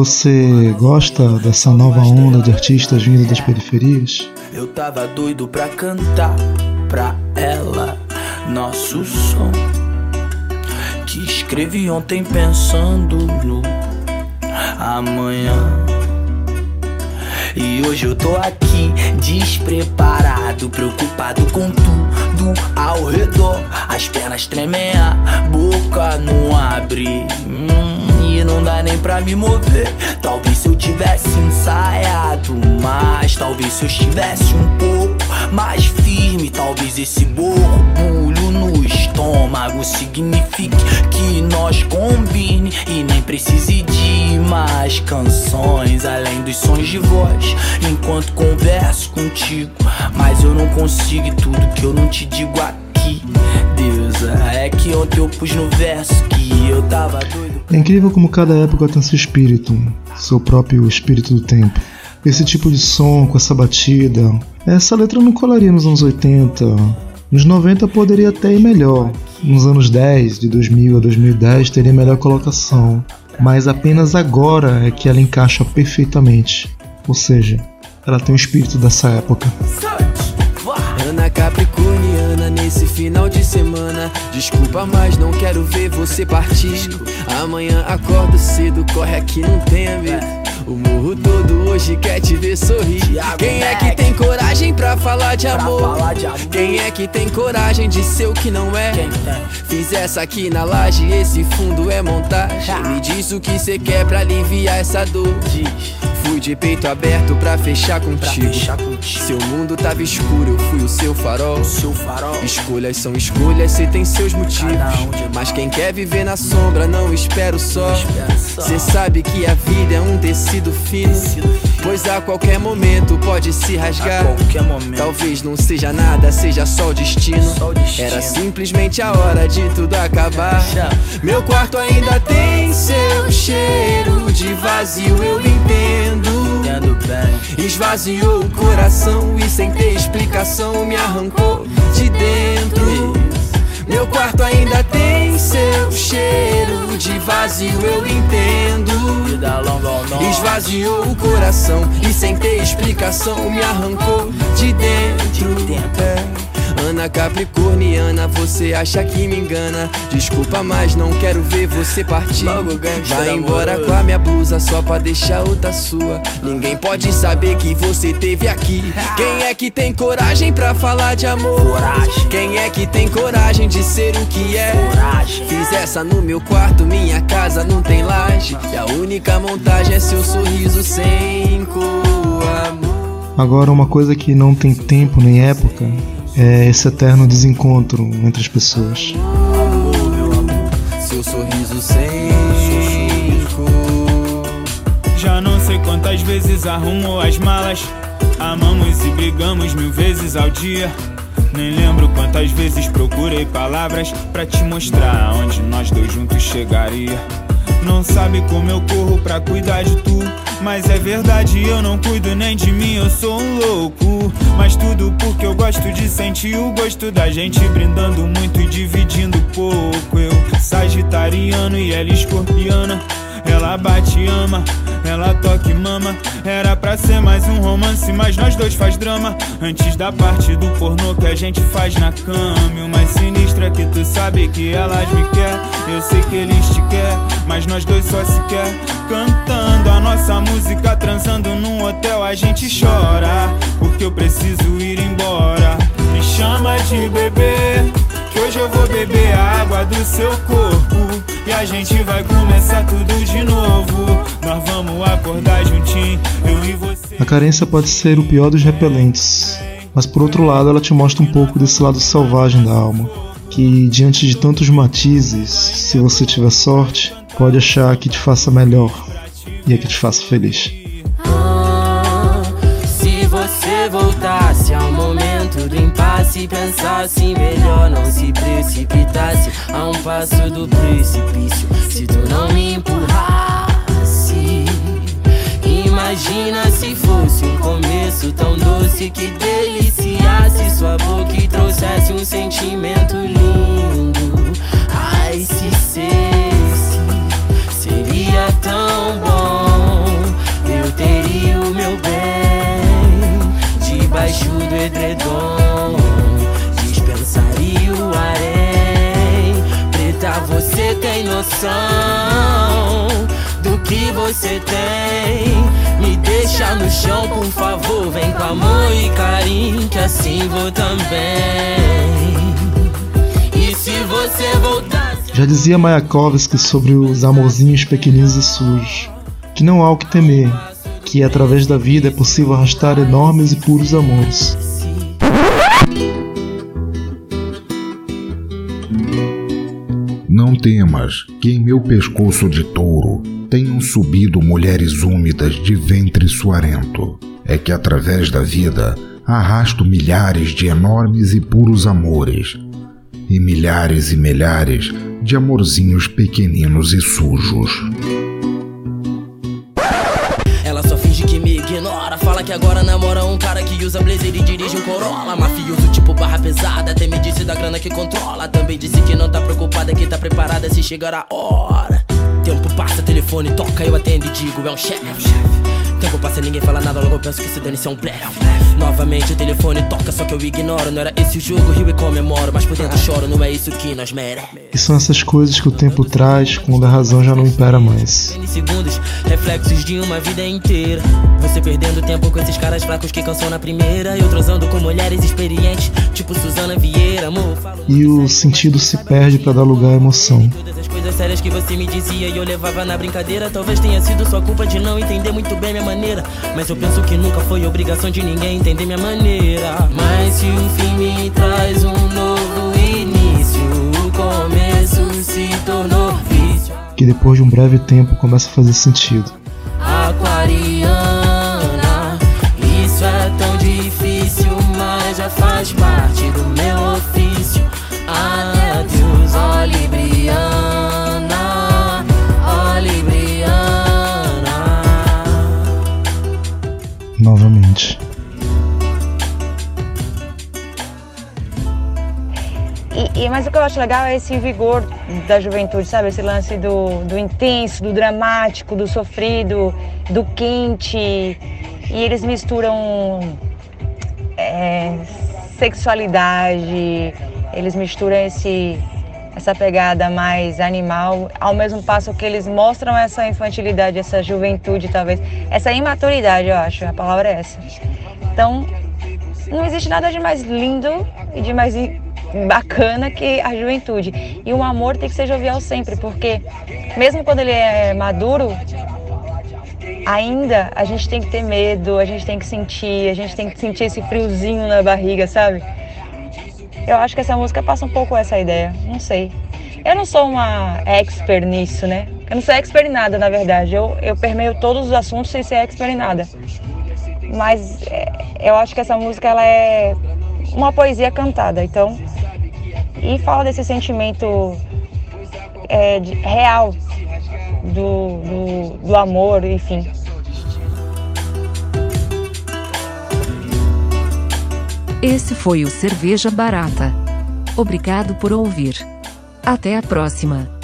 Você gosta dessa nova onda de artistas vindo das periferias? Eu tava doido pra cantar pra ela nosso som que escrevi ontem pensando no amanhã. E hoje eu tô aqui despreparado, preocupado com tudo ao redor. As pernas tremem, a boca não abre. Hum, não dá nem pra me mover. Talvez se eu tivesse ensaiado mais, talvez se eu estivesse um pouco mais firme, talvez esse borbulho no estômago signifique que nós combine e nem precise de mais canções além dos sons de voz enquanto converso contigo, mas eu não consigo tudo que eu não te digo aqui. Deusa, é que ontem eu pus no verso que eu tava doido. É incrível como cada época tem seu espírito, seu próprio espírito do tempo. Esse tipo de som com essa batida, essa letra não colaria nos anos 80. Nos 90 poderia até ir melhor. Nos anos 10, de 2000 a 2010, teria melhor colocação. Mas apenas agora é que ela encaixa perfeitamente. Ou seja, ela tem o espírito dessa época. Ana Capricorniana nesse final de semana. Desculpa, mas não quero ver você partir. Amanhã acordo cedo, corre aqui, não tenha medo. O morro todo hoje quer te ver sorrir. Quem é que tem coragem pra falar de amor? Quem é que tem coragem de ser o que não é? Fiz essa aqui na laje, esse fundo é montagem. Me diz o que cê quer pra aliviar essa dor. Fui de peito aberto pra fechar contigo. Seu mundo tava escuro, eu fui o seu farol. Escolhas são escolhas, cê tem seus motivos. Mas quem quer viver na sombra não espera o sol. Cê sabe que a vida é um tecido fino. Pois a qualquer momento pode se rasgar. Talvez não seja nada, seja só o destino. Era simplesmente a hora de tudo acabar. Meu quarto ainda tem seu cheiro de vazio, eu entendo. Esvaziou o coração e sem ter explicação me arrancou de dentro. Meu quarto ainda tem seu cheiro de vazio, eu entendo. Esvaziou o coração e sem ter explicação me arrancou de dentro. Ana Capricorniana, você acha que me engana? Desculpa, mas não quero ver você partir. Vai embora com a minha blusa só pra deixar outra sua. Ninguém pode saber que você teve aqui. Quem é que tem coragem pra falar de amor? Quem é que tem coragem de ser o que é? Fiz essa no meu quarto, minha casa não tem laje. E a única montagem é seu sorriso sem cor. Agora, uma coisa que não tem tempo nem época é esse eterno desencontro entre as pessoas. Seu sorriso. Já não sei quantas vezes arrumou as malas. Amamos e brigamos mil vezes ao dia. Nem lembro quantas vezes procurei palavras para te mostrar aonde nós dois juntos chegaria. Não sabe como eu corro pra cuidar de tu. Mas é verdade, eu não cuido nem de mim, eu sou um louco. Mas tudo porque eu gosto de sentir o gosto da gente brindando muito e dividindo pouco. Eu, sagitariano e ela escorpiana. Ela bate ama, ela toca e mama. Era pra ser mais um romance, mas nós dois faz drama. Antes da parte do pornô que a gente faz na cama. E o mais sinistro é que tu sabe que elas me quer. Eu sei que eles te quer, mas nós dois só se quer. Cantando a nossa música, transando num hotel, a gente chora. Porque eu preciso ir embora. Me chama de bebê, que hoje eu vou beber a água do seu corpo. E a gente vai começar tudo de novo. Nós vamos acordar juntinho, eu e você. A carência pode ser o pior dos repelentes, mas por outro lado ela te mostra um pouco desse lado selvagem da alma, que diante de tantos matizes, se você tiver sorte, pode achar que te faça melhor e é que te faça feliz. Ah, se você voltasse ao momento do impasse, pensasse melhor, não se precipitasse a um passo do precipício. Se tu não me empurrasse, imagina se fosse um começo tão doce que deliciasse sua boca e trouxesse um sentimento edredom. Dispensaria o harém. Preta, você tem noção Do que você tem. Me deixa no chão, por favor Vem com amor e carinho Que assim vou também. E se você voltar Já dizia Mayakovsky sobre os amorzinhos pequeninos e sujos Que não há o que temer que através da vida é possível arrastar enormes e puros amores. Não temas que em meu pescoço de touro tenham subido mulheres úmidas de ventre suarento. É que através da vida arrasto milhares de enormes e puros amores, e milhares e milhares de amorzinhos pequeninos e sujos. Fala que agora namora um cara que usa blazer e dirige um Corolla. Mafioso tipo barra pesada. Até me disse da grana que controla. Também disse que não tá preocupada, que tá preparada se chegar a hora. Tempo passa, telefone toca, eu atendo e digo, é um chefe. Tempo passa, ninguém fala nada, logo penso que se dane, isso é um blefe. Novamente o telefone toca, só que eu ignoro. Não era esse o jogo, rio e comemoro. Mas por dentro choro, não é isso que nós merecemos. E são essas coisas que o tempo traz quando a razão já não impera mais. segundos, reflexos de uma vida inteira. Você perdendo tempo com esses caras fracos que cansam na primeira. Eu transando com mulheres experientes, tipo Suzana Vieira, amor. E o sentido se perde para dar lugar à emoção. Todas as coisas sérias que você me dizia e eu levava na brincadeira. Talvez tenha sido sua culpa de não entender muito bem minha maneira. Mas eu penso que nunca foi obrigação de ninguém entender minha maneira. Mas se o fim me traz um novo início, o começo se tornou vício. Que depois de um breve tempo começa a fazer sentido. Aquariana, E, mas o que eu acho legal é esse vigor da juventude, sabe? Esse lance do, do intenso, do dramático, do sofrido, do quente. E eles misturam é, sexualidade, eles misturam esse, essa pegada mais animal, ao mesmo passo que eles mostram essa infantilidade, essa juventude, talvez, essa imaturidade, eu acho, a palavra é essa. Então, não existe nada de mais lindo e de mais bacana que a juventude. E o amor tem que ser jovial sempre, porque mesmo quando ele é maduro, ainda a gente tem que ter medo, a gente tem que sentir, a gente tem que sentir esse friozinho na barriga, sabe? Eu acho que essa música passa um pouco essa ideia, não sei. Eu não sou uma expert nisso, né? Eu não sou expert em nada, na verdade. Eu, eu permeio todos os assuntos sem ser expert em nada. Mas é, eu acho que essa música ela é uma poesia cantada, então e fala desse sentimento é, de- real do, do, do amor, enfim. Esse foi o Cerveja Barata. Obrigado por ouvir. Até a próxima.